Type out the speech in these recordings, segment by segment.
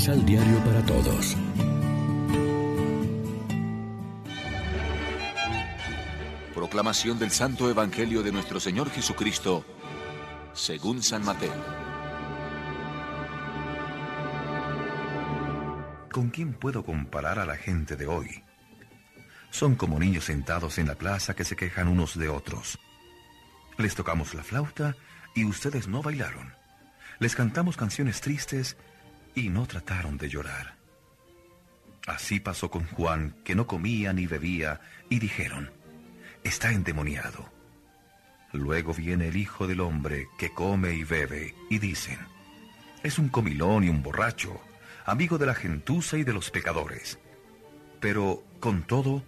Misal Diario para Todos. Proclamación del Santo Evangelio de nuestro Señor Jesucristo, según San Mateo. ¿Con quién puedo comparar a la gente de hoy? Son como niños sentados en la plaza que se quejan unos de otros. Les tocamos la flauta y ustedes no bailaron. Les cantamos canciones tristes y no trataron de llorar. Así pasó con Juan, que no comía ni bebía, y dijeron, está endemoniado. Luego viene el Hijo del Hombre, que come y bebe, y dicen, es un comilón y un borracho, amigo de la gentuza y de los pecadores. Pero, con todo,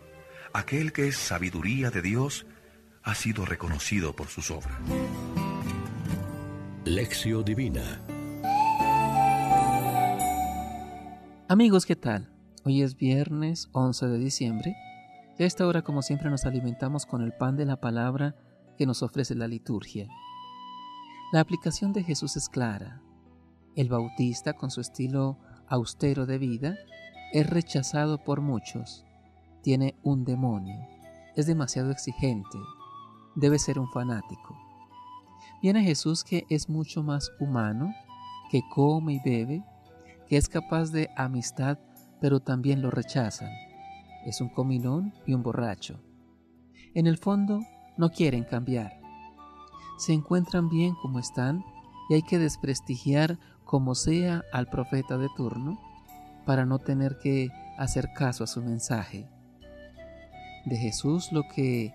aquel que es sabiduría de Dios, ha sido reconocido por sus obras. Lección Divina Amigos, ¿qué tal? Hoy es viernes 11 de diciembre a esta hora como siempre nos alimentamos con el pan de la palabra que nos ofrece la liturgia. La aplicación de Jesús es clara. El bautista, con su estilo austero de vida, es rechazado por muchos. Tiene un demonio. Es demasiado exigente. Debe ser un fanático. Viene Jesús que es mucho más humano, que come y bebe, que es capaz de amistad, pero también lo rechazan. Es un comilón y un borracho. En el fondo, no quieren cambiar. Se encuentran bien como están y hay que desprestigiar como sea al profeta de turno para no tener que hacer caso a su mensaje. De Jesús lo que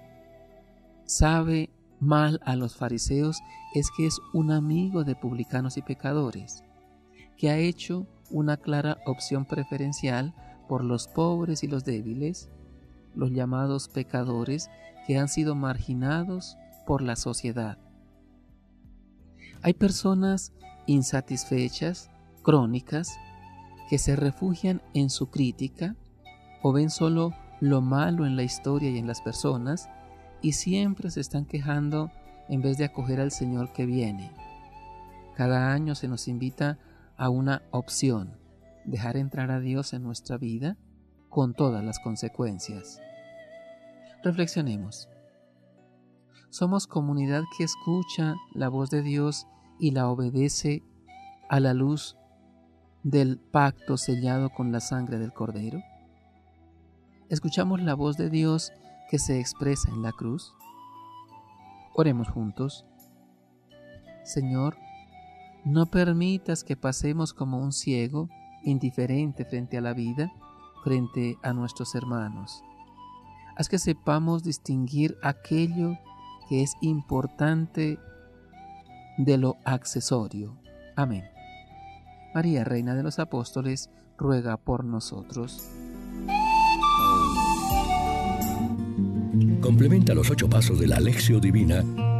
sabe mal a los fariseos es que es un amigo de publicanos y pecadores, que ha hecho una clara opción preferencial por los pobres y los débiles, los llamados pecadores que han sido marginados por la sociedad. Hay personas insatisfechas, crónicas, que se refugian en su crítica o ven solo lo malo en la historia y en las personas y siempre se están quejando en vez de acoger al Señor que viene. Cada año se nos invita a una opción, dejar entrar a Dios en nuestra vida con todas las consecuencias. Reflexionemos. Somos comunidad que escucha la voz de Dios y la obedece a la luz del pacto sellado con la sangre del Cordero. Escuchamos la voz de Dios que se expresa en la cruz. Oremos juntos. Señor, no permitas que pasemos como un ciego, indiferente frente a la vida, frente a nuestros hermanos. Haz que sepamos distinguir aquello que es importante de lo accesorio. Amén. María, Reina de los Apóstoles, ruega por nosotros. Complementa los ocho pasos de la Alexio Divina